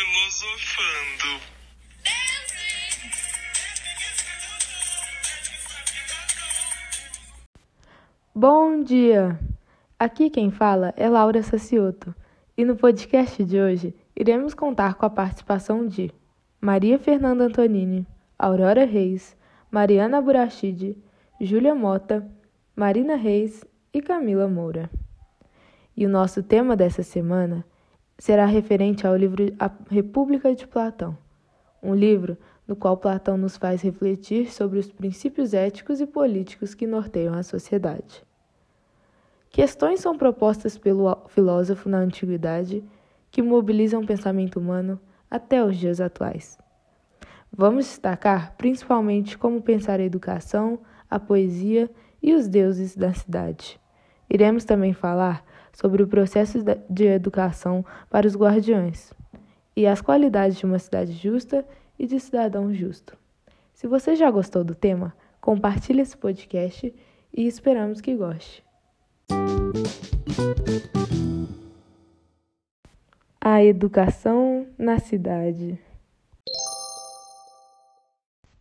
Filosofando. Bom dia! Aqui quem fala é Laura Sacioto e no podcast de hoje iremos contar com a participação de Maria Fernanda Antonini, Aurora Reis, Mariana Burachide, Júlia Mota, Marina Reis e Camila Moura. E o nosso tema dessa semana será referente ao livro A República de Platão, um livro no qual Platão nos faz refletir sobre os princípios éticos e políticos que norteiam a sociedade. Questões são propostas pelo filósofo na antiguidade que mobilizam o pensamento humano até os dias atuais. Vamos destacar principalmente como pensar a educação, a poesia e os deuses da cidade. Iremos também falar sobre o processo de educação para os guardiões e as qualidades de uma cidade justa e de cidadão justo. Se você já gostou do tema, compartilhe esse podcast e esperamos que goste. A educação na cidade.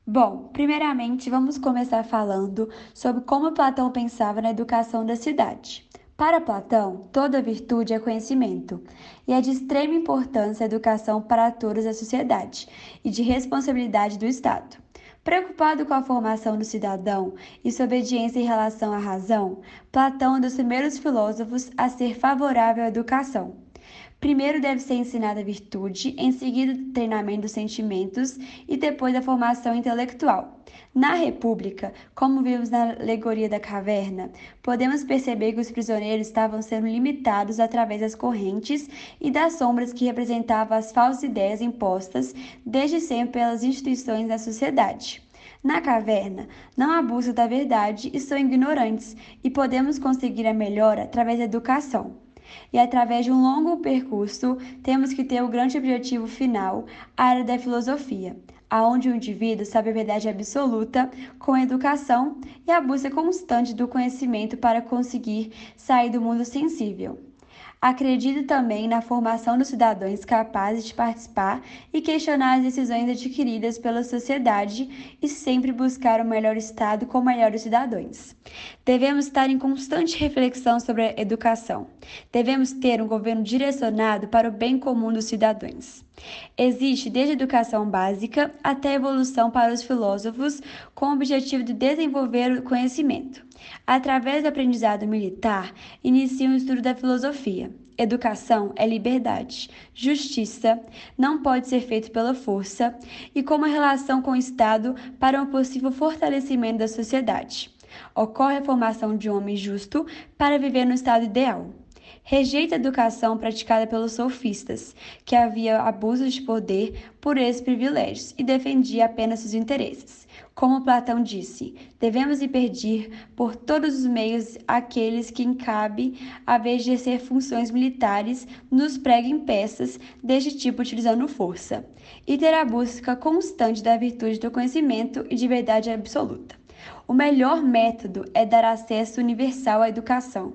Bom, primeiramente vamos começar falando sobre como Platão pensava na educação da cidade. Para Platão, toda virtude é conhecimento, e é de extrema importância a educação para todos da sociedade e de responsabilidade do Estado. Preocupado com a formação do cidadão e sua obediência em relação à razão, Platão é um dos primeiros filósofos a ser favorável à educação. Primeiro deve ser ensinada a virtude, em seguida o treinamento dos sentimentos e depois a formação intelectual. Na República, como vimos na alegoria da caverna, podemos perceber que os prisioneiros estavam sendo limitados através das correntes e das sombras que representavam as falsas ideias impostas desde sempre pelas instituições da sociedade. Na caverna, não há busca da verdade e são ignorantes, e podemos conseguir a melhora através da educação. E através de um longo percurso, temos que ter o grande objetivo final, a área da filosofia, aonde o indivíduo sabe a verdade absoluta com a educação e a busca constante do conhecimento para conseguir sair do mundo sensível. Acredito também na formação dos cidadãos capazes de participar e questionar as decisões adquiridas pela sociedade e sempre buscar o melhor Estado com melhores cidadãos. Devemos estar em constante reflexão sobre a educação. Devemos ter um governo direcionado para o bem comum dos cidadãos. Existe desde educação básica até evolução para os filósofos, com o objetivo de desenvolver o conhecimento. Através do aprendizado militar, inicia o estudo da filosofia. Educação é liberdade. Justiça não pode ser feita pela força e como a relação com o Estado para um possível fortalecimento da sociedade. Ocorre a formação de um homem justo para viver no estado ideal. Rejeita a educação praticada pelos sofistas, que havia abuso de poder por esses privilégios e defendia apenas seus interesses. Como Platão disse, devemos impedir por todos os meios aqueles que cabe, a vez de exercer funções militares, nos preguem peças deste tipo utilizando força, e ter a busca constante da virtude do conhecimento e de verdade absoluta. O melhor método é dar acesso universal à educação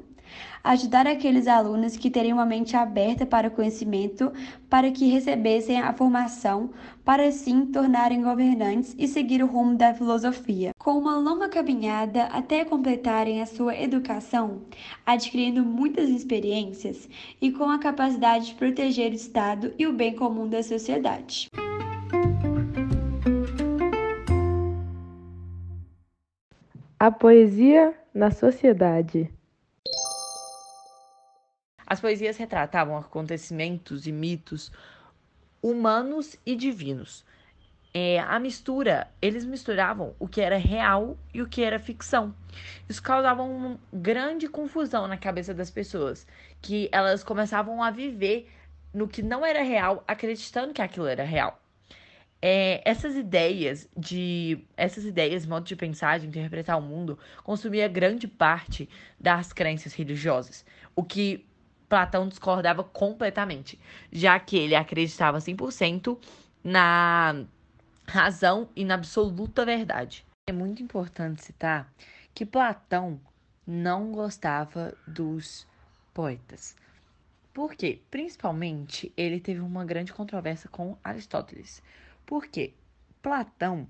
ajudar aqueles alunos que teriam uma mente aberta para o conhecimento, para que recebessem a formação, para assim tornarem governantes e seguir o rumo da filosofia. Com uma longa caminhada até completarem a sua educação, adquirindo muitas experiências e com a capacidade de proteger o Estado e o bem comum da sociedade. A poesia na sociedade. As poesias retratavam acontecimentos e mitos humanos e divinos. É, a mistura, eles misturavam o que era real e o que era ficção. Isso causava uma grande confusão na cabeça das pessoas, que elas começavam a viver no que não era real, acreditando que aquilo era real. É, essas ideias de essas ideias, modo de pensar, de interpretar o mundo, consumia grande parte das crenças religiosas, o que Platão discordava completamente, já que ele acreditava 100% na razão e na absoluta verdade. É muito importante citar que Platão não gostava dos poetas. Por quê? Principalmente, ele teve uma grande controvérsia com Aristóteles. Por quê? Platão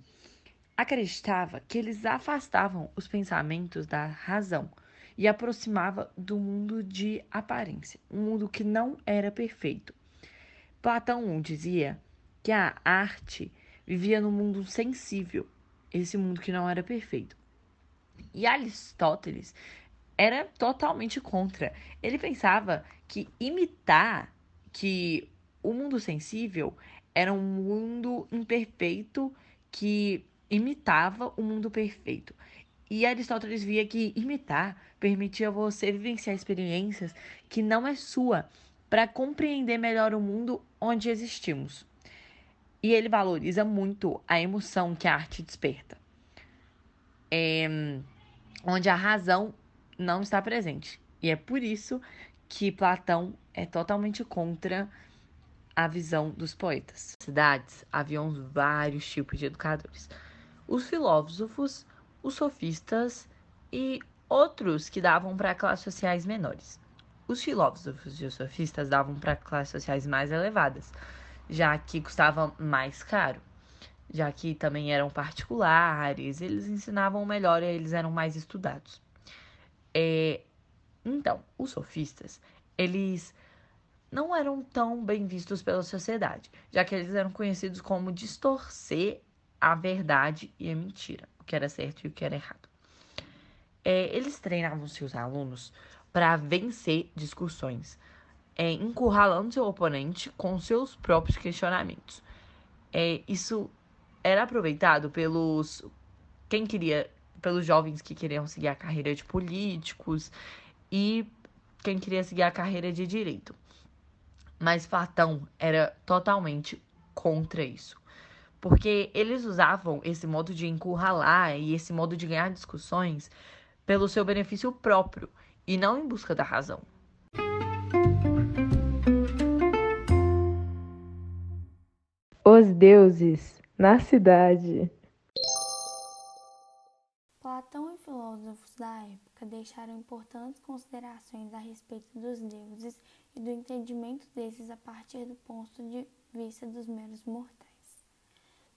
acreditava que eles afastavam os pensamentos da razão e aproximava do mundo de aparência, um mundo que não era perfeito. Platão dizia que a arte vivia no mundo sensível, esse mundo que não era perfeito. E Aristóteles era totalmente contra. Ele pensava que imitar que o mundo sensível era um mundo imperfeito que imitava o mundo perfeito. E Aristóteles via que imitar permitia você vivenciar experiências que não é sua, para compreender melhor o mundo onde existimos. E ele valoriza muito a emoção que a arte desperta, é, onde a razão não está presente. E é por isso que Platão é totalmente contra a visão dos poetas. Cidades haviam vários tipos de educadores: os filósofos, os sofistas e outros que davam para classes sociais menores. Os filósofos e os sofistas davam para classes sociais mais elevadas, já que custava mais caro, já que também eram particulares, eles ensinavam melhor e eles eram mais estudados. É, então, os sofistas, eles não eram tão bem vistos pela sociedade, já que eles eram conhecidos como distorcer a verdade e a mentira, o que era certo e o que era errado. É, eles treinavam seus alunos para vencer discussões, é, encurralando seu oponente com seus próprios questionamentos. É, isso era aproveitado pelos quem queria, pelos jovens que queriam seguir a carreira de políticos e quem queria seguir a carreira de direito. Mas Platão era totalmente contra isso. Porque eles usavam esse modo de encurralar e esse modo de ganhar discussões pelo seu benefício próprio e não em busca da razão. Os deuses na cidade. Platão e filósofos da época deixaram importantes considerações a respeito dos deuses e do entendimento desses a partir do ponto de vista dos meros mortais.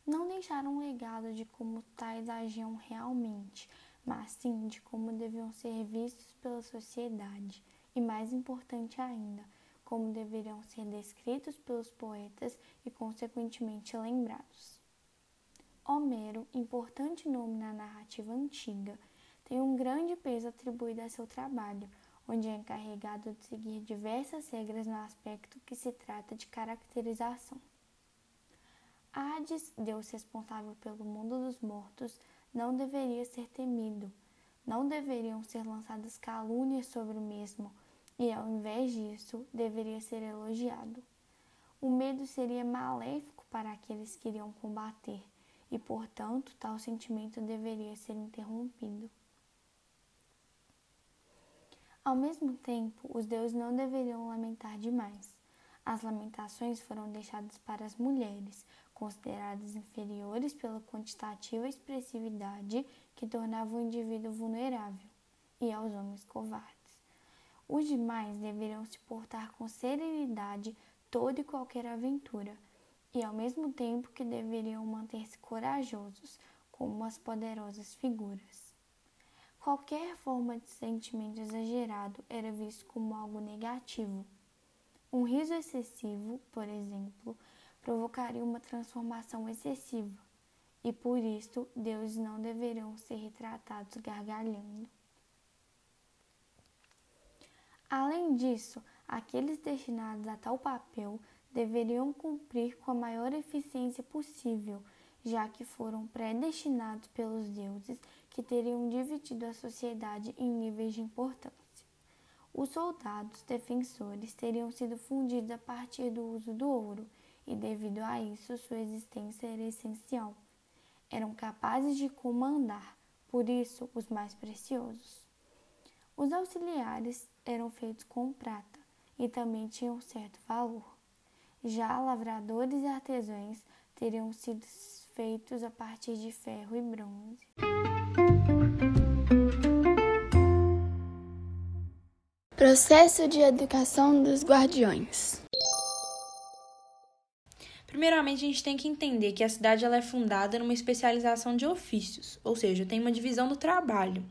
Não deixaram um legado de como tais agiam realmente, mas sim de como deviam ser vistos pela sociedade e, mais importante ainda, como deveriam ser descritos pelos poetas e, consequentemente, lembrados. Homero, importante nome na narrativa antiga, tem um grande peso atribuído a seu trabalho, onde é encarregado de seguir diversas regras no aspecto que se trata de caracterização. Hades, Deus responsável pelo mundo dos mortos, não deveria ser temido, não deveriam ser lançadas calúnias sobre o mesmo, e ao invés disso, deveria ser elogiado. O medo seria maléfico para aqueles que iriam combater, e portanto, tal sentimento deveria ser interrompido. Ao mesmo tempo, os deuses não deveriam lamentar demais. As lamentações foram deixadas para as mulheres, consideradas inferiores pela quantitativa expressividade que tornava o indivíduo vulnerável, e aos homens covardes. Os demais deveriam se portar com serenidade toda e qualquer aventura, e ao mesmo tempo que deveriam manter-se corajosos, como as poderosas figuras. Qualquer forma de sentimento exagerado era visto como algo negativo. Um riso excessivo, por exemplo, provocaria uma transformação excessiva, e por isto deuses não deveriam ser retratados gargalhando. Além disso, aqueles destinados a tal papel deveriam cumprir com a maior eficiência possível, já que foram predestinados pelos deuses que teriam dividido a sociedade em níveis de importância. Os soldados defensores teriam sido fundidos a partir do uso do ouro e, devido a isso, sua existência era essencial. Eram capazes de comandar, por isso, os mais preciosos. Os auxiliares eram feitos com prata e também tinham certo valor. Já lavradores e artesãos teriam sido feitos a partir de ferro e bronze. Processo de educação dos guardiões. Primeiramente, a gente tem que entender que a cidade ela é fundada numa especialização de ofícios, ou seja, tem uma divisão do trabalho.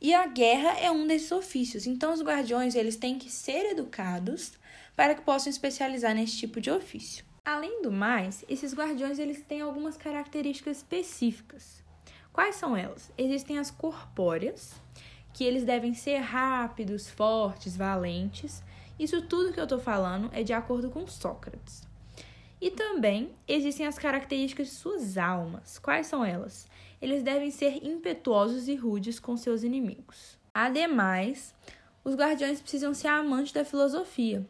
E a guerra é um desses ofícios. Então, os guardiões eles têm que ser educados para que possam especializar nesse tipo de ofício. Além do mais, esses guardiões eles têm algumas características específicas. Quais são elas? Existem as corpóreas, que eles devem ser rápidos, fortes, valentes. Isso tudo que eu estou falando é de acordo com Sócrates. E também existem as características de suas almas. Quais são elas? Eles devem ser impetuosos e rudes com seus inimigos. Ademais, os guardiões precisam ser amantes da filosofia.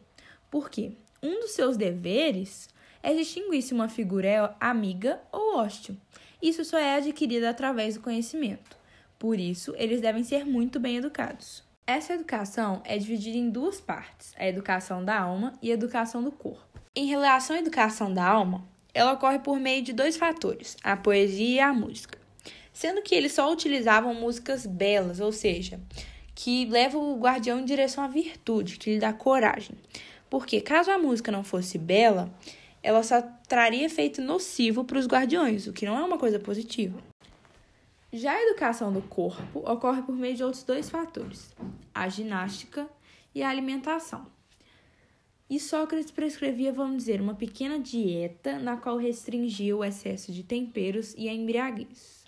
Por quê? Um dos seus deveres é distinguir se uma figura é amiga ou hostil. Isso só é adquirido através do conhecimento. Por isso, eles devem ser muito bem educados. Essa educação é dividida em duas partes: a educação da alma e a educação do corpo. Em relação à educação da alma, ela ocorre por meio de dois fatores, a poesia e a música. Sendo que eles só utilizavam músicas belas, ou seja, que levam o guardião em direção à virtude, que lhe dá coragem. Porque caso a música não fosse bela, ela só traria efeito nocivo para os guardiões, o que não é uma coisa positiva. Já a educação do corpo ocorre por meio de outros dois fatores: a ginástica e a alimentação. E Sócrates prescrevia, vamos dizer, uma pequena dieta na qual restringia o excesso de temperos e a embriaguez.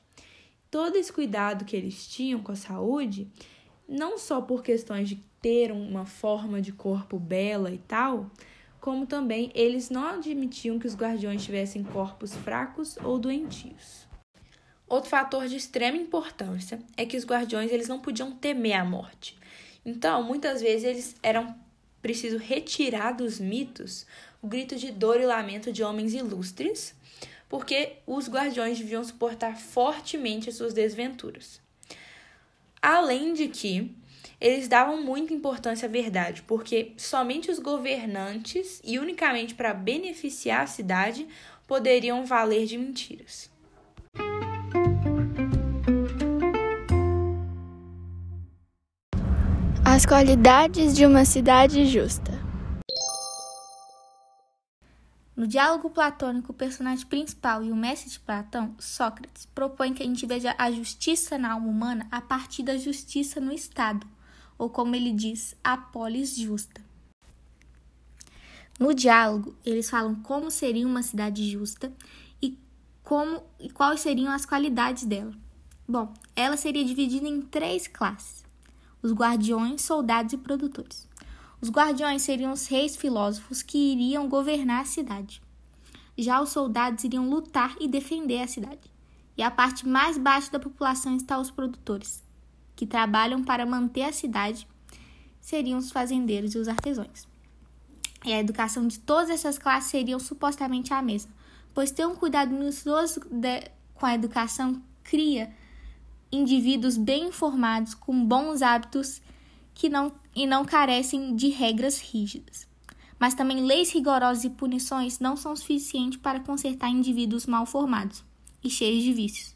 Todo esse cuidado que eles tinham com a saúde, não só por questões de ter uma forma de corpo bela e tal, como também eles não admitiam que os guardiões tivessem corpos fracos ou doentios. Outro fator de extrema importância é que os guardiões eles não podiam temer a morte. Então, muitas vezes eles eram preciso retirar dos mitos o grito de dor e lamento de homens ilustres, porque os guardiões deviam suportar fortemente as suas desventuras. Além de que eles davam muita importância à verdade, porque somente os governantes e unicamente para beneficiar a cidade poderiam valer de mentiras. As qualidades de uma cidade justa. No diálogo platônico, o personagem principal e o mestre de Platão, Sócrates, propõe que a gente veja a justiça na alma humana a partir da justiça no Estado, ou como ele diz, a polis justa. No diálogo, eles falam como seria uma cidade justa e como e quais seriam as qualidades dela. Bom, ela seria dividida em três classes os guardiões, soldados e produtores. Os guardiões seriam os reis filósofos que iriam governar a cidade. Já os soldados iriam lutar e defender a cidade. E a parte mais baixa da população está os produtores, que trabalham para manter a cidade, seriam os fazendeiros e os artesãos. E a educação de todas essas classes seriam supostamente a mesma, pois ter um cuidado minucioso com a educação cria indivíduos bem informados, com bons hábitos que não, e não carecem de regras rígidas. Mas também leis rigorosas e punições não são suficientes para consertar indivíduos mal formados e cheios de vícios.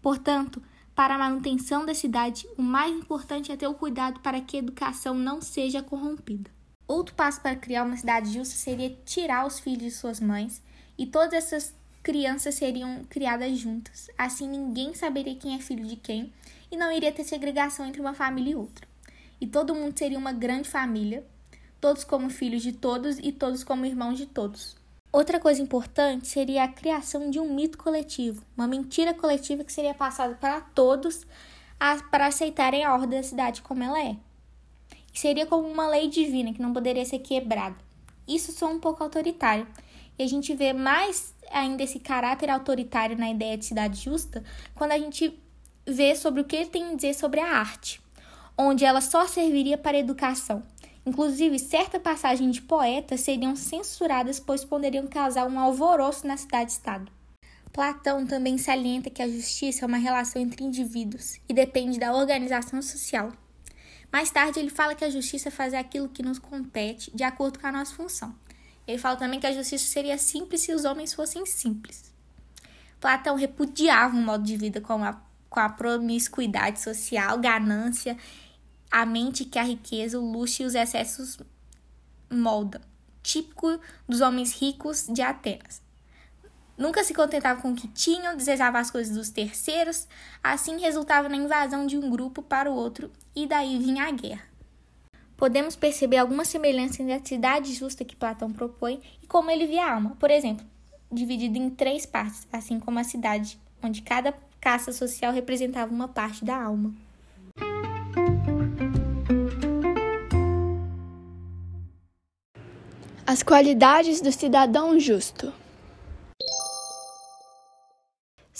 Portanto, para a manutenção da cidade, o mais importante é ter o cuidado para que a educação não seja corrompida. Outro passo para criar uma cidade justa seria tirar os filhos de suas mães e todas essas crianças seriam criadas juntas. Assim, ninguém saberia quem é filho de quem e não iria ter segregação entre uma família e outra. E todo mundo seria uma grande família, todos como filhos de todos e todos como irmãos de todos. Outra coisa importante seria a criação de um mito coletivo, uma mentira coletiva que seria passada para todos para aceitarem a ordem da cidade como ela é. E seria como uma lei divina que não poderia ser quebrada. Isso soa um pouco autoritário, e a gente vê mais ainda esse caráter autoritário na ideia de cidade justa quando a gente vê sobre o que ele tem a dizer sobre a arte, onde ela só serviria para educação. Inclusive, certa passagem de poetas seriam censuradas, pois poderiam causar um alvoroço na cidade-estado. Platão também salienta que a justiça é uma relação entre indivíduos e depende da organização social. Mais tarde, ele fala que a justiça é fazer aquilo que nos compete de acordo com a nossa função. Ele fala também que a justiça seria simples se os homens fossem simples. Platão repudiava um modo de vida com a, com a promiscuidade social, ganância, a mente que a riqueza, o luxo e os excessos moldam, típico dos homens ricos de Atenas. Nunca se contentava com o que tinham, desejava as coisas dos terceiros, assim resultava na invasão de um grupo para o outro e daí vinha a guerra. Podemos perceber alguma semelhança entre a cidade justa que Platão propõe e como ele via a alma. Por exemplo, dividido em três partes, assim como a cidade, onde cada casta social representava uma parte da alma. As qualidades do cidadão justo.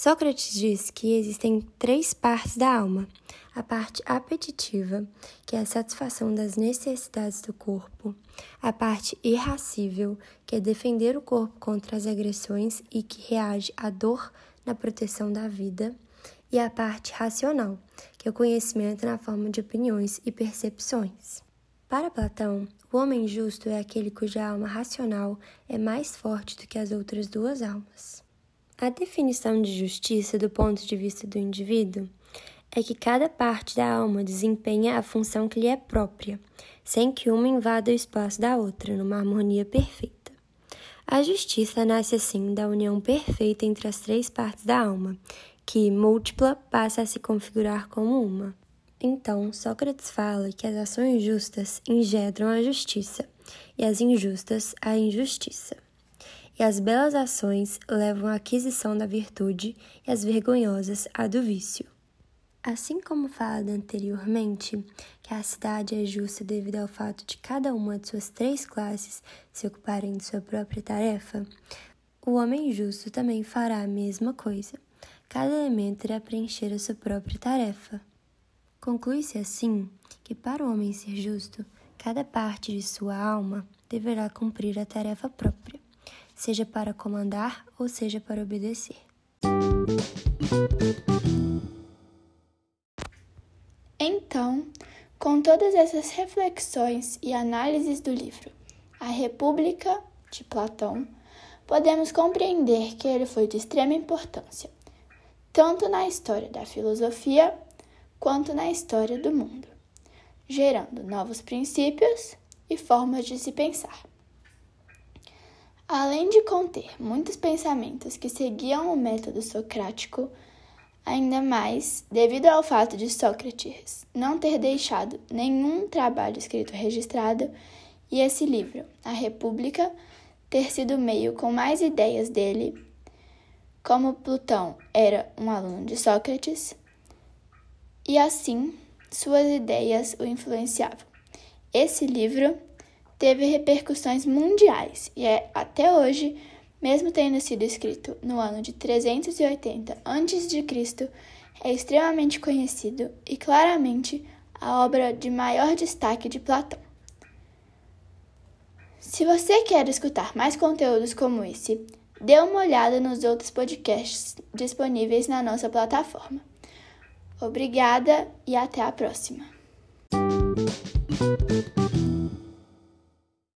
Sócrates diz que existem três partes da alma: a parte apetitiva, que é a satisfação das necessidades do corpo, a parte irracível, que é defender o corpo contra as agressões e que reage à dor na proteção da vida, e a parte racional, que é o conhecimento na forma de opiniões e percepções. Para Platão, o homem justo é aquele cuja alma racional é mais forte do que as outras duas almas. A definição de justiça do ponto de vista do indivíduo é que cada parte da alma desempenha a função que lhe é própria, sem que uma invada o espaço da outra, numa harmonia perfeita. A justiça nasce assim da união perfeita entre as três partes da alma, que, múltipla, passa a se configurar como uma. Então, Sócrates fala que as ações justas engendram a justiça e as injustas a injustiça. E as belas ações levam à aquisição da virtude e as vergonhosas à do vício. Assim como falado anteriormente, que a cidade é justa devido ao fato de cada uma de suas três classes se ocuparem de sua própria tarefa, o homem justo também fará a mesma coisa. Cada elemento irá preencher a sua própria tarefa. Conclui-se assim que, para o homem ser justo, cada parte de sua alma deverá cumprir a tarefa própria, seja para comandar ou seja para obedecer. Então, com todas essas reflexões e análises do livro A República de Platão, podemos compreender que ele foi de extrema importância, tanto na história da filosofia quanto na história do mundo, gerando novos princípios e formas de se pensar. Além de conter muitos pensamentos que seguiam o método socrático, Ainda mais, devido ao fato de Sócrates não ter deixado nenhum trabalho escrito registrado e esse livro, A República, ter sido o meio com mais ideias dele, como Plutão era um aluno de Sócrates, e assim suas ideias o influenciavam. Esse livro teve repercussões mundiais e é até hoje mesmo tendo sido escrito no ano de 380 a.C., é extremamente conhecido e claramente a obra de maior destaque de Platão. Se você quer escutar mais conteúdos como esse, dê uma olhada nos outros podcasts disponíveis na nossa plataforma. Obrigada e até a próxima!